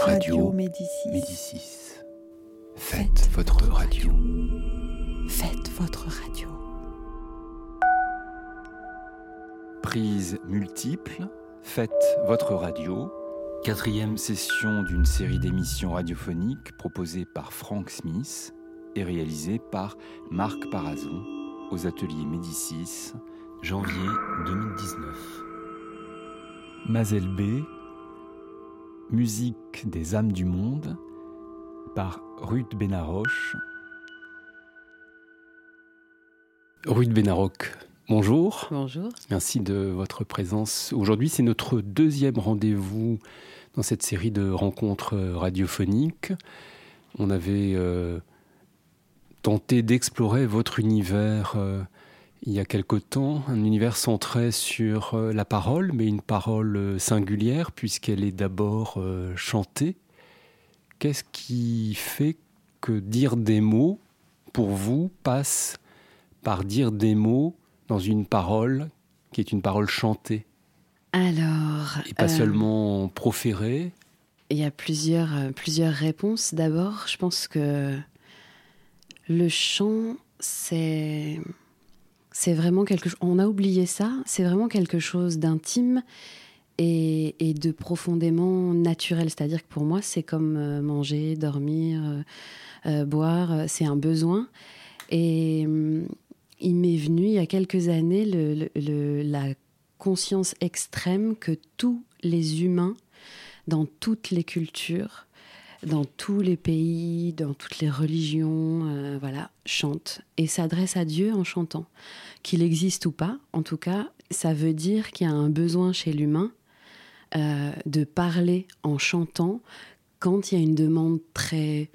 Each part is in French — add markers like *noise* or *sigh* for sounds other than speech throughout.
Radio Médicis. Médicis. Faites, votre radio. Faites votre radio. Prise multiple. Faites votre radio. Quatrième session d'une série d'émissions radiophoniques proposée par Frank Smith et réalisée par Marc Parazon aux ateliers Médicis, janvier 2019. Mazel B, Musique des âmes du monde par Ruth Benaroche. Ruth Benaroc, bonjour. Bonjour. Merci de votre présence. Aujourd'hui, c'est notre deuxième rendez-vous dans cette série de rencontres radiophoniques. On avait euh, tenté d'explorer votre univers euh, il y a quelque temps, un univers centré sur euh, la parole, mais une parole euh, singulière puisqu'elle est d'abord euh, chantée. Qu'est-ce qui fait que dire des mots, pour vous, passe par dire des mots dans une parole qui est une parole chantée? Alors. Et pas seulement proférée? Il y a plusieurs, plusieurs réponses. D'abord, je pense que le chant, c'est c'est vraiment quelque. On a oublié ça. C'est vraiment quelque chose d'intime et, de profondément naturel. C'est-à-dire que pour moi, c'est comme euh, manger, dormir, euh, euh, boire. C'est un besoin. Et hum, il m'est venu il y a quelques années la conscience extrême que tous les humains, dans toutes les cultures, dans tous les pays, dans toutes les religions, voilà, chantent et s'adressent à Dieu en chantant qu'il existe ou pas, en tout cas, ça veut dire qu'il y a un besoin chez l'humain euh, de parler en chantant quand il y a une demande très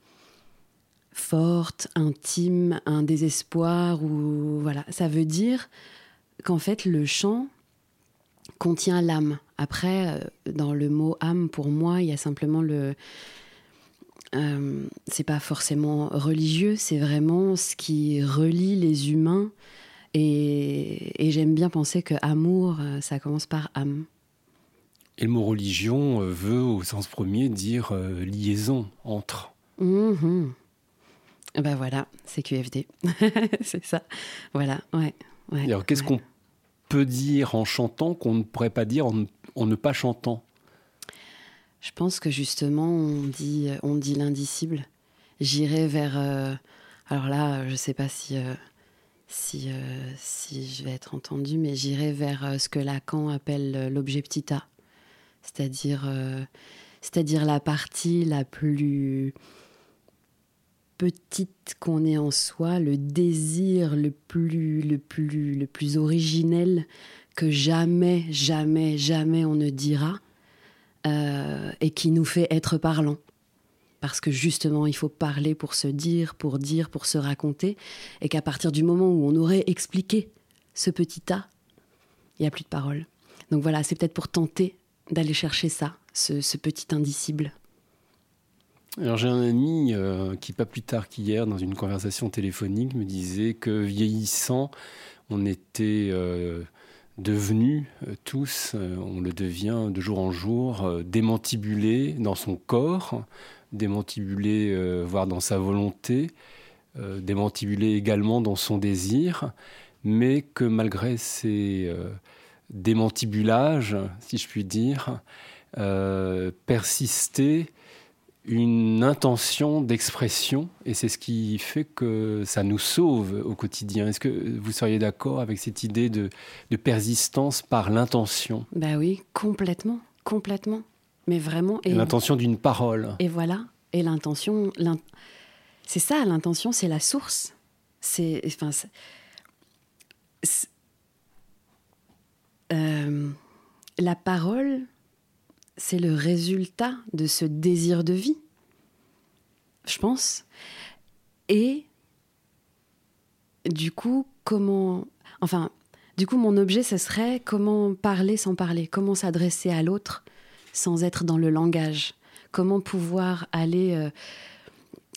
forte, intime, un désespoir ou voilà. Ça veut dire qu'en fait le chant contient l'âme. Après, euh, dans le mot âme, pour moi, il y a simplement le euh, c'est pas forcément religieux, c'est vraiment ce qui relie les humains et, j'aime bien penser que amour, euh, ça commence par âme. Et le mot religion euh, veut, au sens premier, dire euh, liaison entre. Mmh. Ben voilà, c'est QFD. *laughs* c'est ça. Voilà, ouais. alors, qu'est-ce qu'on peut dire en chantant qu'on ne pourrait pas dire en, ne pas chantant? Je pense que justement, on dit, on dit l'indicible. J'irai vers. alors là, je ne sais pas si si, euh, si je vais être entendue, mais j'irai vers euh, ce que Lacan appelle euh, l'objet c'est-à-dire c'est-à-dire la partie la plus petite qu'on ait en soi, le désir le plus, le plus, le plus originel que jamais, jamais, jamais on ne dira, et qui nous fait être parlant parce que justement il faut parler pour se dire, pour dire, pour se raconter, et qu'à partir du moment où on aurait expliqué ce petit tas, il n'y a plus de parole. Donc voilà, c'est peut-être pour tenter d'aller chercher ça, ce, petit indicible. Alors j'ai un ami euh, qui, pas plus tard qu'hier, dans une conversation téléphonique, me disait que vieillissant, on était euh, devenus euh, tous, on le devient de jour en jour, démantibulé dans son corps, démantibulé, euh, voire dans sa volonté, euh, démantibulé également dans son désir, mais que malgré ces euh, démantibulages, si je puis dire, persistait une intention d'expression, et c'est ce qui fait que ça nous sauve au quotidien. Est-ce que vous seriez d'accord avec cette idée de, persistance par l'intention? Ben oui, complètement, complètement mais vraiment. Et l'intention d'une parole. Et voilà. Et l'intention, c'est ça, l'intention, c'est la source. C'est, enfin, euh, la parole, c'est le résultat de ce désir de vie, je pense. Et du coup, comment, enfin, du coup, mon objet, ce serait comment parler sans parler, comment s'adresser à l'autre sans être dans le langage Comment pouvoir aller euh,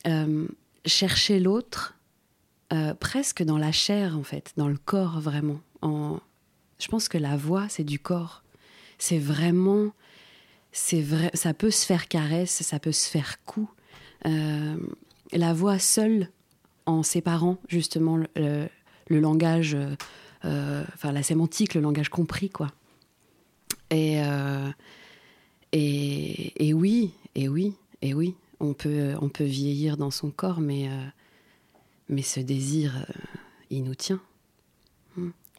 euh, chercher l'autre euh, presque dans la chair, en fait, dans le corps vraiment. En... Je pense que la voix, c'est du corps. C'est vraiment, c'est vrai, ça peut se faire caresse, ça peut se faire coup. la voix seule, en séparant justement le, langage, enfin la sémantique, le langage compris, quoi. Et, et, et oui, et oui, et oui, on peut, on peut vieillir dans son corps, mais, euh, mais ce désir, euh, il nous tient.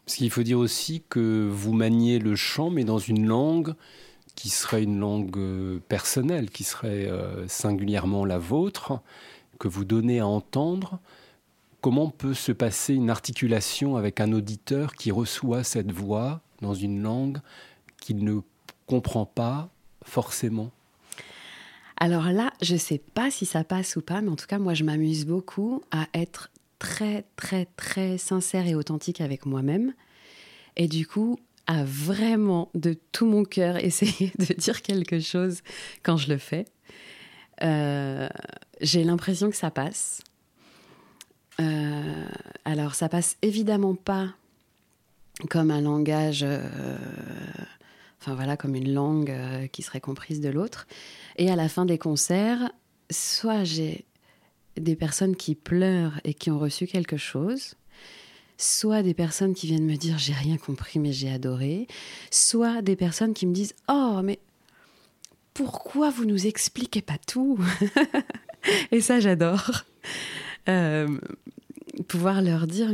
Parce qu'il faut dire aussi que vous maniez le chant, mais dans une langue qui serait une langue euh, personnelle, qui serait singulièrement la vôtre, que vous donnez à entendre. Comment peut se passer une articulation avec un auditeur qui reçoit cette voix dans une langue qu'il ne comprend pas forcément? Alors là, je ne sais pas si ça passe ou pas, mais en tout cas, moi, je m'amuse beaucoup à être très, très, très sincère et authentique avec moi-même. Et du coup, à vraiment de tout mon cœur *laughs* essayer de dire quelque chose quand je le fais. Euh, j'ai l'impression que ça passe. Euh, alors, ça passe évidemment pas comme un langage, euh, enfin voilà, comme une langue qui serait comprise de l'autre. Et à la fin des concerts, soit j'ai des personnes qui pleurent et qui ont reçu quelque chose, soit des personnes qui viennent me dire j'ai rien compris mais j'ai adoré, soit des personnes qui me disent oh mais pourquoi vous nous expliquez pas tout *laughs* Et ça j'adore. Euh, pouvoir leur dire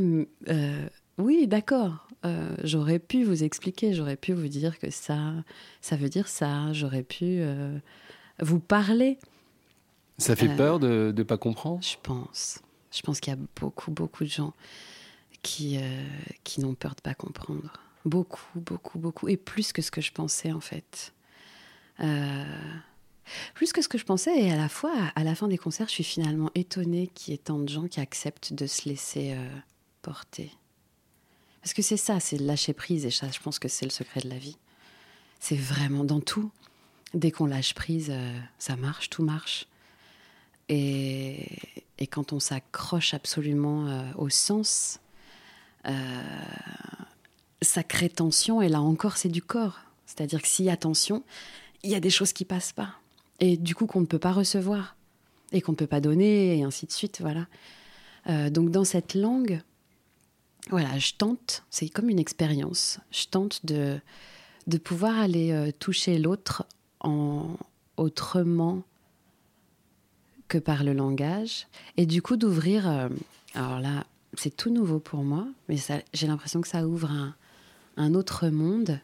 euh, oui d'accord, euh, j'aurais pu vous expliquer, j'aurais pu vous dire que ça, ça veut dire ça, j'aurais pu vous parler. Ça fait euh, peur de ne pas comprendre? Je pense. Je pense qu'il y a beaucoup, beaucoup de gens qui, euh, qui n'ont peur de pas comprendre. Beaucoup, beaucoup, beaucoup. Et plus que ce que je pensais, en fait. Euh, plus que ce que je pensais. Et à la fois, à la fin des concerts, je suis finalement étonnée qu'il y ait tant de gens qui acceptent de se laisser porter. Parce que c'est ça, c'est lâcher prise. Et ça, je pense que c'est le secret de la vie. C'est vraiment dans tout dès qu'on lâche prise, euh, ça marche, tout marche. Et, quand on s'accroche absolument euh, au sens, euh, ça crée tension, et là encore, c'est du corps. C'est-à-dire que s'il y a tension, il y a des choses qui passent pas. Et du coup, qu'on ne peut pas recevoir, et qu'on ne peut pas donner, et ainsi de suite, voilà. donc dans cette langue, voilà, je tente, c'est comme une expérience, je tente de, de pouvoir aller toucher l'autre autrement que par le langage, et du coup d'ouvrir, euh, alors là, c'est tout nouveau pour moi, mais j'ai l'impression que ça ouvre un, autre monde,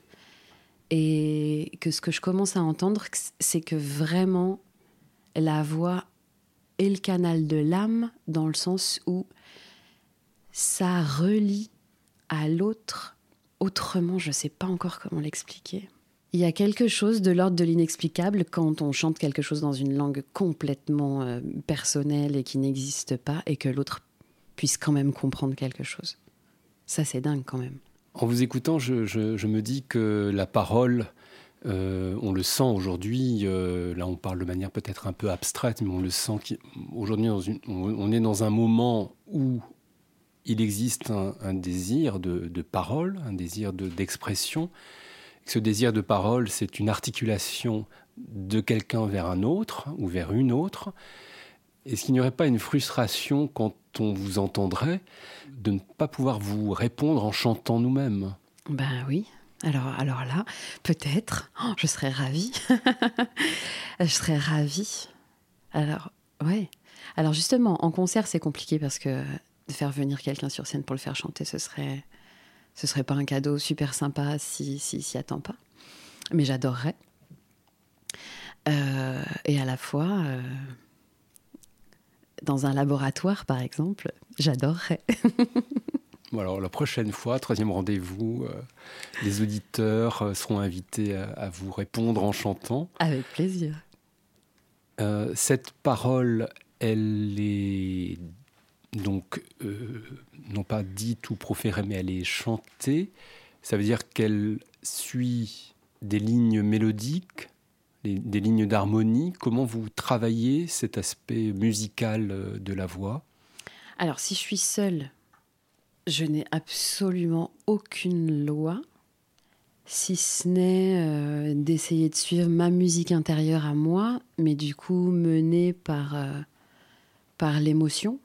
et que ce que je commence à entendre, c'est que vraiment la voix est le canal de l'âme, dans le sens où ça relie à l'autre autrement, je ne sais pas encore comment l'expliquer. Il y a quelque chose de l'ordre de l'inexplicable quand on chante quelque chose dans une langue complètement euh, personnelle et qui n'existe pas et que l'autre puisse quand même comprendre quelque chose. Ça, c'est dingue quand même. En vous écoutant, je, me dis que la parole, euh, on le sent aujourd'hui, euh, là on parle de manière peut-être un peu abstraite, mais on le sent aujourd'hui, on, est dans un moment où il existe un, désir de, parole, un désir d'expression ce désir de parole, c'est une articulation de quelqu'un vers un autre ou vers une autre. Est-ce qu'il n'y aurait pas une frustration quand on vous entendrait de ne pas pouvoir vous répondre en chantant nous-mêmes? Ben oui. Alors, alors là, peut-être, oh, je serais ravie. *laughs* je serais ravie. Alors, ouais. Alors justement, en concert, c'est compliqué parce que de faire venir quelqu'un sur scène pour le faire chanter, ce serait, ce serait pas un cadeau super sympa si s'y si, attend pas. Mais j'adorerais. Euh, et à la fois, euh, dans un laboratoire, par exemple, j'adorerais. alors la prochaine fois, troisième rendez-vous, euh, les auditeurs seront invités à, vous répondre en chantant. Avec plaisir. cette parole, elle est donc euh, non pas dite ou proférée, mais elle est chantée. Ça veut dire qu'elle suit des lignes mélodiques, des, lignes d'harmonie. Comment vous travaillez cet aspect musical euh, de la voix? Alors, si je suis seule, je n'ai absolument aucune loi. si ce n'est euh, d'essayer de suivre ma musique intérieure à moi, mais du coup menée par, euh, par l'émotion.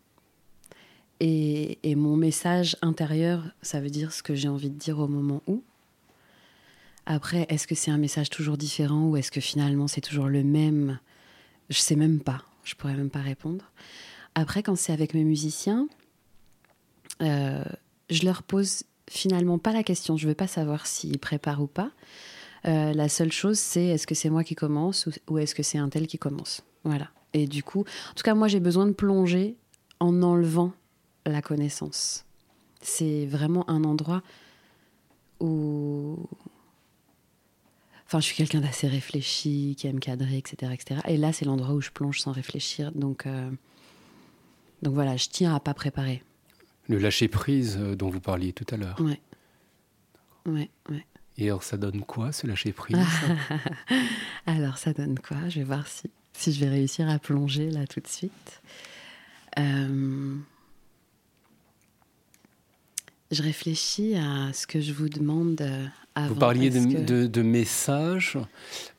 Et, et, mon message intérieur, ça veut dire ce que j'ai envie de dire au moment où. Après, est-ce que c'est un message toujours différent ou est-ce que finalement c'est toujours le même? Je sais même pas. Je pourrais même pas répondre. Après, quand c'est avec mes musiciens, euh, je leur pose finalement pas la question. Je veux pas savoir s'ils préparent ou pas. Euh, la seule chose, c'est est-ce que c'est moi qui commence ou, ou est-ce que c'est un tel qui commence? Voilà. Et du coup, en tout cas, moi, j'ai besoin de plonger en enlevant la connaissance. C'est vraiment un endroit où. Enfin, je suis quelqu'un d'assez réfléchi, qui aime cadrer, etc. etc. Et là, c'est l'endroit où je plonge sans réfléchir. Donc, euh... Donc voilà, je tiens à pas préparer. Le lâcher prise euh, dont vous parliez tout à l'heure. Ouais. Ouais, ouais. Et alors, ça donne quoi, ce lâcher prise *laughs* Alors, ça donne quoi? Je vais voir si, si je vais réussir à plonger là tout de suite. Euh... Je réfléchis à ce que je vous demande avant. Vous parliez de, que... de, de message.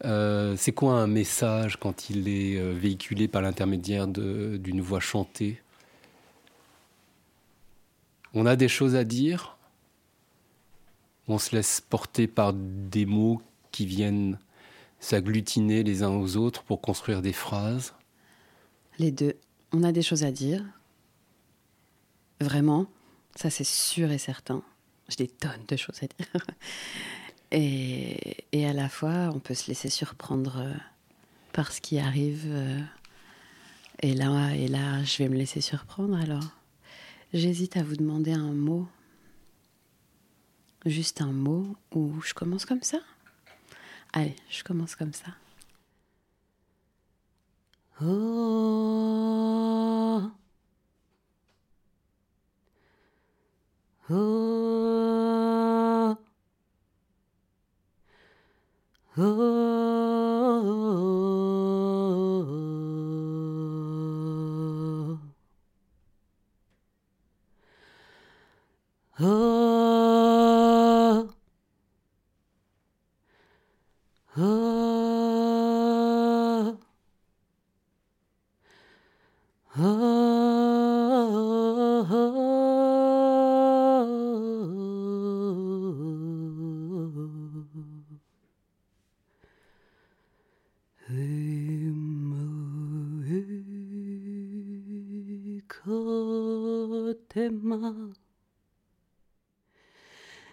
Euh, c'est quoi un message quand il est euh, véhiculé par l'intermédiaire d'une voix chantée? On a des choses à dire? On se laisse porter par des mots qui viennent s'agglutiner les uns aux autres pour construire des phrases? Les deux. On a des choses à dire. Vraiment. Ça, c'est sûr et certain. J'ai des tonnes de choses à dire. *laughs* Et, à la fois, on peut se laisser surprendre par ce qui arrive. Et là, et là, je vais me laisser surprendre. Alors, j'hésite à vous demander un mot. Juste un mot ou je commence comme ça? Allez, je commence comme ça. Oh.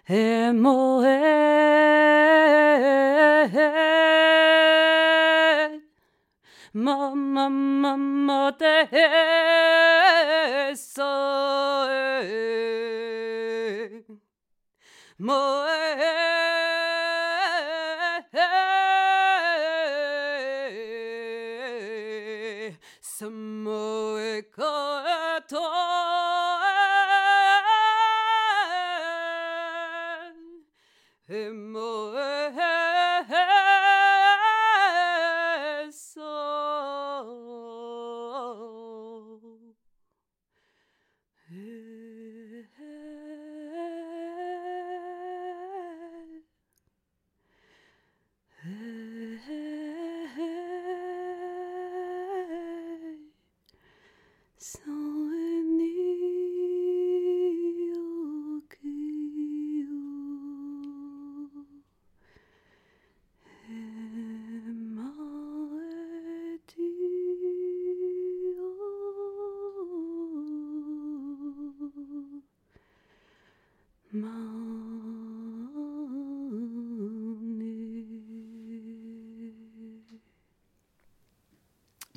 Emoel, Mama, Mama, Moel.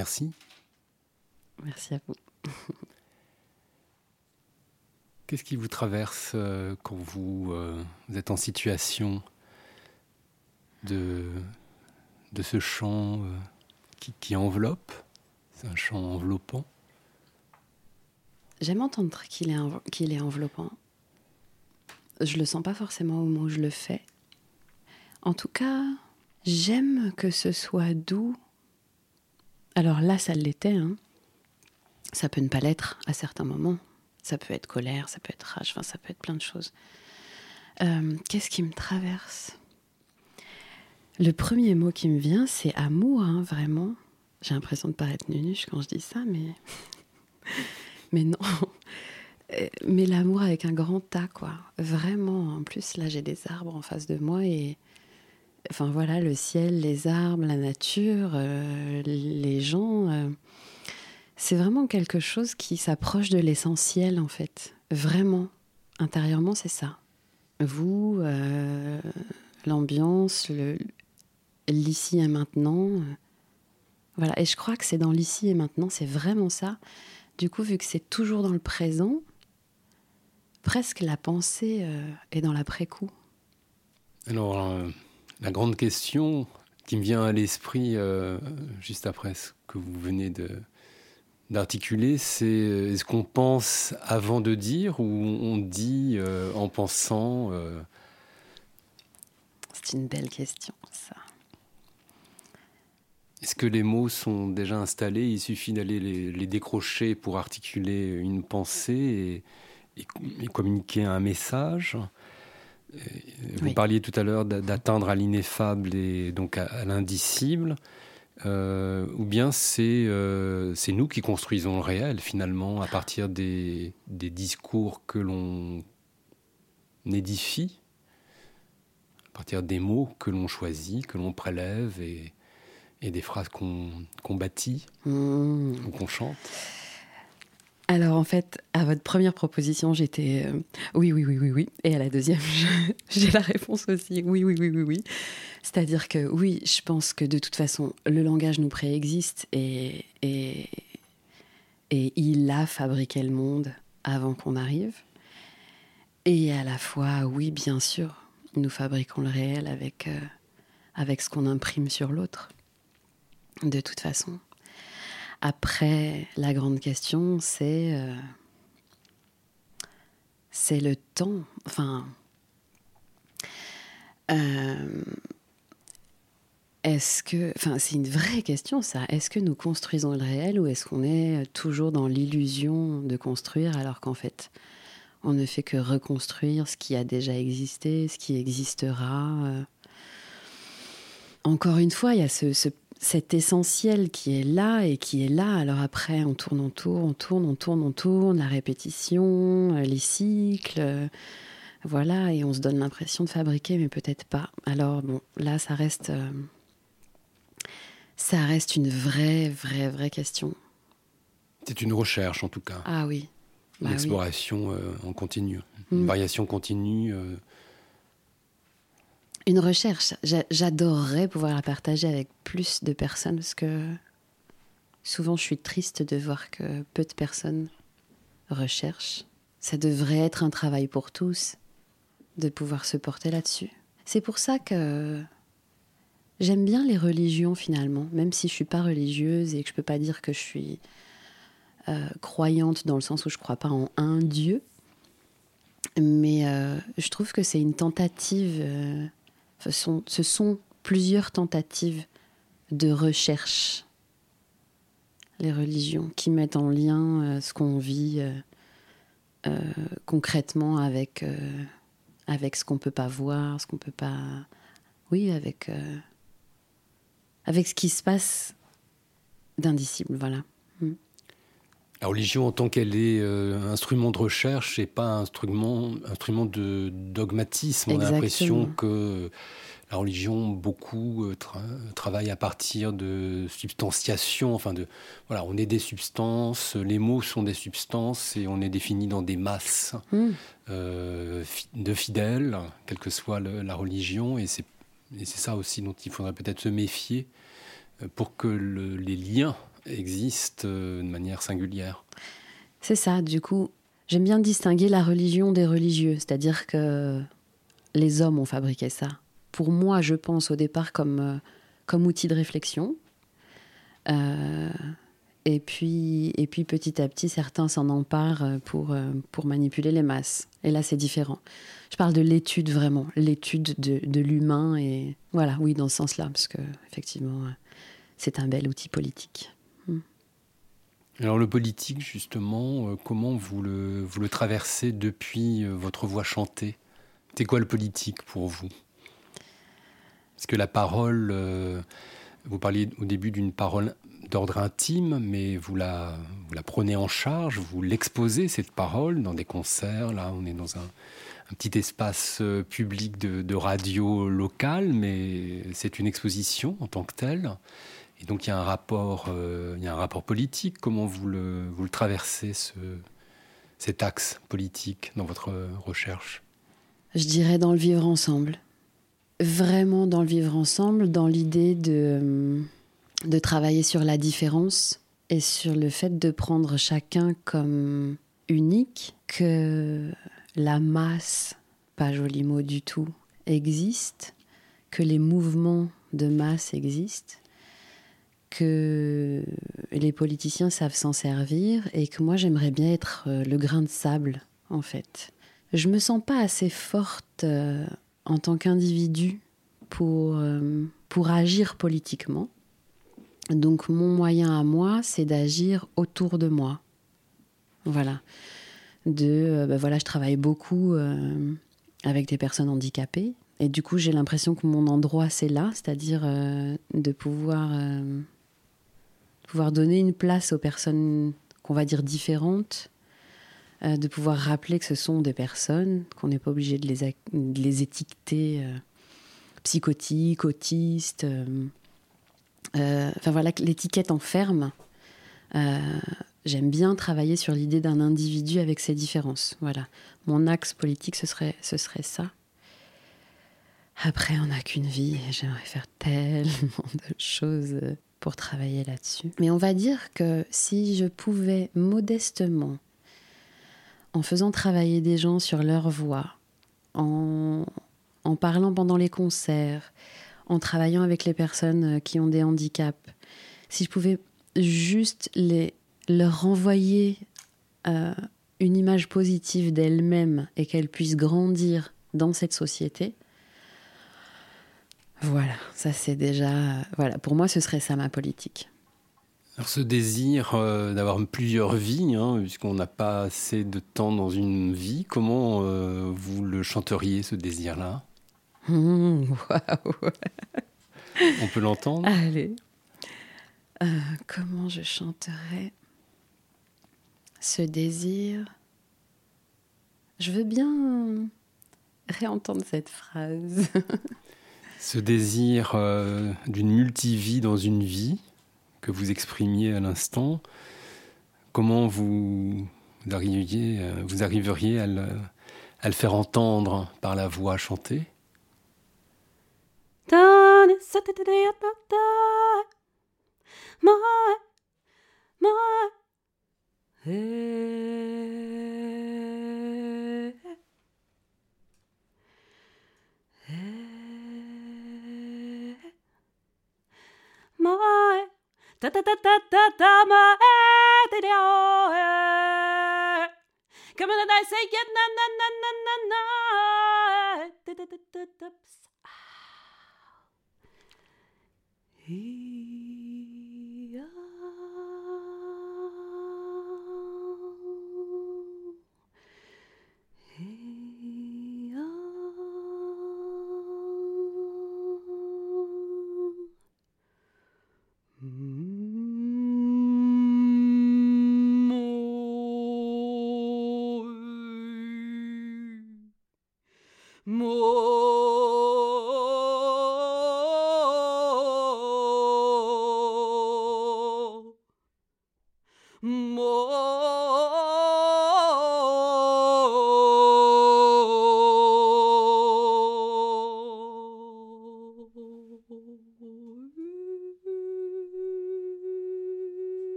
Merci. Merci à vous. *laughs* Qu'est-ce qui vous traverse euh, quand vous, euh, vous, êtes en situation de, de ce chant euh, qui, qui, enveloppe? C'est un chant enveloppant J'aime entendre qu'il est, qu'il est enveloppant. Je le sens pas forcément au moment où je le fais. En tout cas, j'aime que ce soit doux alors là, ça l'était. Hein. Ça peut ne pas l'être à certains moments. Ça peut être colère, ça peut être rage, ça peut être plein de choses. Euh, Qu'est-ce qui me traverse? Le premier mot qui me vient, c'est amour, hein, vraiment. J'ai l'impression de paraître nunuche quand je dis ça, mais. *laughs* mais non. Euh, mais l'amour avec un grand tas, quoi. Vraiment. En plus, là, j'ai des arbres en face de moi et. Enfin voilà, le ciel, les arbres, la nature, euh, les gens. Euh, c'est vraiment quelque chose qui s'approche de l'essentiel, en fait. Vraiment. Intérieurement, c'est ça. Vous, l'ambiance, l'ici et maintenant. Voilà, et je crois que c'est dans l'ici et maintenant, c'est vraiment ça. Du coup, vu que c'est toujours dans le présent, presque la pensée euh, est dans l'après-coup. Alors, euh, la grande question qui me vient à l'esprit euh, juste après ce que vous venez de, d'articuler, c'est est-ce qu'on pense avant de dire ou on dit en pensant C'est une belle question, ça. Est-ce que les mots sont déjà installés? Il suffit d'aller les, décrocher pour articuler une pensée et, communiquer un message? Vous parliez tout à l'heure d'atteindre à l'ineffable et donc à, l'indicible. Euh, ou bien euh, c'est nous qui construisons le réel finalement à partir des, des discours que l'on édifie, à partir des mots que l'on choisit, que l'on prélève et, et des phrases qu'on bâtit mmh. ou qu'on chante alors en fait, à votre première proposition, j'étais euh, oui, oui, oui, oui, oui. Et à la deuxième, *laughs* j'ai la réponse aussi oui, oui, oui, oui, oui. C'est-à-dire que oui, je pense que de toute façon, le langage nous préexiste et, et, et il a fabriqué le monde avant qu'on arrive. Et à la fois, oui, bien sûr, nous fabriquons le réel avec, euh, avec ce qu'on imprime sur l'autre de toute façon. Après, la grande question, c'est euh, le temps. Enfin, euh, est-ce que, enfin, c'est une vraie question ça. Est-ce que nous construisons le réel ou est-ce qu'on est toujours dans l'illusion de construire alors qu'en fait, on ne fait que reconstruire ce qui a déjà existé, ce qui existera. Euh. Encore une fois, il y a ce, ce cet essentiel qui est là et qui est là. Alors après, on tourne, on tourne, on tourne, on tourne, on tourne, la répétition, euh, les cycles, euh, voilà, et on se donne l'impression de fabriquer, mais peut-être pas. Alors bon, là, ça reste, euh, ça reste une vraie, vraie, vraie question. C'est une recherche en tout cas. Ah oui. Une bah exploration en continu, une mm. variation continue une recherche. J'adorerais pouvoir la partager avec plus de personnes parce que souvent je suis triste de voir que peu de personnes recherchent. Ça devrait être un travail pour tous de pouvoir se porter là-dessus. C'est pour ça que j'aime bien les religions finalement, même si je suis pas religieuse et que je peux pas dire que je suis euh, croyante dans le sens où je crois pas en un Dieu. Mais euh, je trouve que c'est une tentative euh, ce sont, plusieurs tentatives de recherche, les religions, qui mettent en lien euh, ce qu'on vit euh, euh, concrètement avec, avec ce qu'on ne peut pas voir, ce qu'on peut pas. Oui, avec, avec ce qui se passe d'indicible, voilà. Hmm. La religion, en tant qu'elle est instrument de recherche et pas instrument, instrument de dogmatisme, on a l'impression que la religion, beaucoup euh, travaille à partir de substantiation. Enfin, de, voilà, on est des substances, les mots sont des substances et on est défini dans des masses hmm. euh, de fidèles, quelle que soit la religion. Et c'est ça aussi dont il faudrait peut-être se méfier euh, pour que les liens existent de manière singulière. C'est ça, du coup, j'aime bien distinguer la religion des religieux, c'est-à-dire que les hommes ont fabriqué ça pour moi, je pense au départ comme, euh, comme outil de réflexion. Euh, et, puis, et puis petit à petit, certains s'en emparent pour, euh, pour manipuler les masses. Et là, c'est différent. Je parle de l'étude vraiment, l'étude de, de l'humain. Et voilà, oui, dans ce sens-là, parce que effectivement, c'est un bel outil politique. Alors le politique, justement, comment vous le, traversez depuis votre voix chantée? C'est quoi le politique pour vous? Parce que la parole, vous parliez au début d'une parole d'ordre intime, mais vous la, prenez en charge, vous l'exposez, cette parole, dans des concerts. Là, on est dans un, petit espace euh, public de, radio locale, mais c'est une exposition en tant que telle. Et donc, il y a un rapport, euh, il y a un rapport politique. Comment vous le, vous le traversez, ce, cet axe politique, dans votre recherche? Je dirais dans le vivre ensemble. Vraiment dans le vivre ensemble, dans l'idée de de travailler sur la différence et sur le fait de prendre chacun comme unique, que la masse, pas joli mot du tout, existe, que les mouvements de masse existent, que les politiciens savent s'en servir et que moi j'aimerais bien être euh, le grain de sable en fait. Je me sens pas assez forte euh, en tant qu'individu pour, euh, pour agir politiquement. Donc mon moyen à moi, c'est d'agir autour de moi. Voilà. De, ben voilà, je travaille beaucoup avec des personnes handicapées. Et du coup, j'ai l'impression que mon endroit, c'est là, c'est-à-dire de pouvoir, pouvoir donner une place aux personnes qu'on va dire différentes, de pouvoir rappeler que ce sont des personnes, qu'on n'est pas obligé de les, étiqueter psychotiques, autistes. Euh, enfin voilà, l'étiquette enferme. Euh, j'aime bien travailler sur l'idée d'un individu avec ses différences. Voilà, mon axe politique, ce serait, ce serait ça. Après, on n'a qu'une vie et j'aimerais faire tellement de choses pour travailler là-dessus. Mais on va dire que si je pouvais modestement, en faisant travailler des gens sur leur voix, en, en parlant pendant les concerts, en travaillant avec les personnes euh, qui ont des handicaps, si je pouvais juste les, leur renvoyer euh, une image positive d'elles-mêmes et qu'elles puissent grandir dans cette société, voilà, ça c'est déjà. Voilà, pour moi, ce serait ça ma politique. Alors, ce désir euh, d'avoir plusieurs vies, hein, puisqu'on n'a pas assez de temps dans une vie, comment vous le chanteriez, ce désir-là? Mmh, On peut l'entendre? Allez. Euh, comment je chanterais? Ce désir Je veux bien réentendre cette phrase. *laughs* ce désir euh, d'une multivie dans une vie que vous exprimiez à l'instant, comment vous, euh, vous arriveriez à le faire entendre par la voix chantée? Da da da da da da my, da da Come on and I say yeah na na na na na na da da da da da He,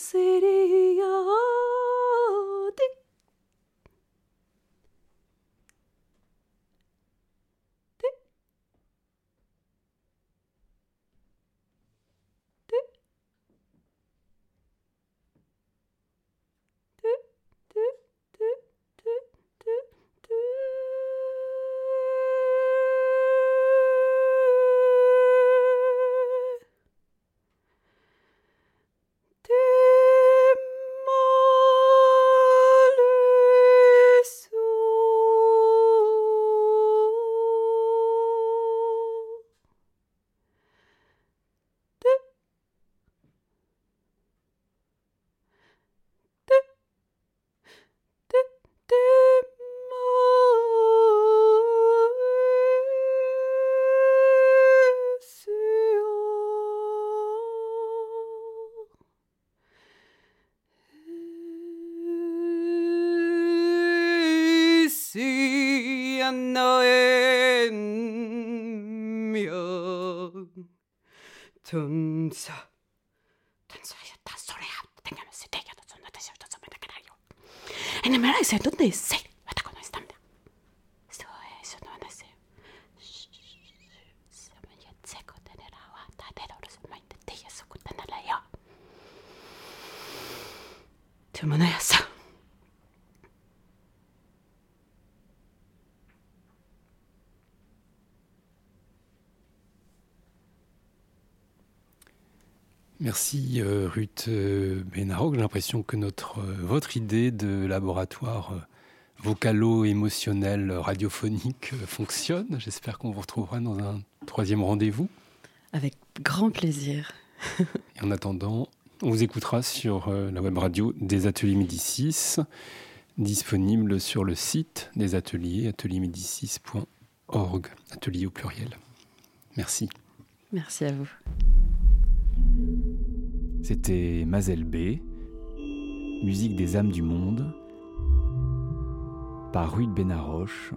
city. noemjög tunnsa tunnsa ég það sori að það er það sem þetta sé út að það sem þetta kan að jú en það með það ég segi þetta þetta er sætt Merci euh, Ruth euh, Benaro. J'ai l'impression que notre, euh, votre idée de laboratoire vocalo-émotionnel radiophonique fonctionne. J'espère qu'on vous retrouvera dans un troisième rendez-vous. Avec grand plaisir. *laughs* Et en attendant, on vous écoutera sur la web radio des Ateliers Médicis, disponible sur le site des ateliers, ateliermédicis.org, atelier au pluriel. Merci. Merci à vous. C'était Mazel B, musique des âmes du monde, par Rude Benaroche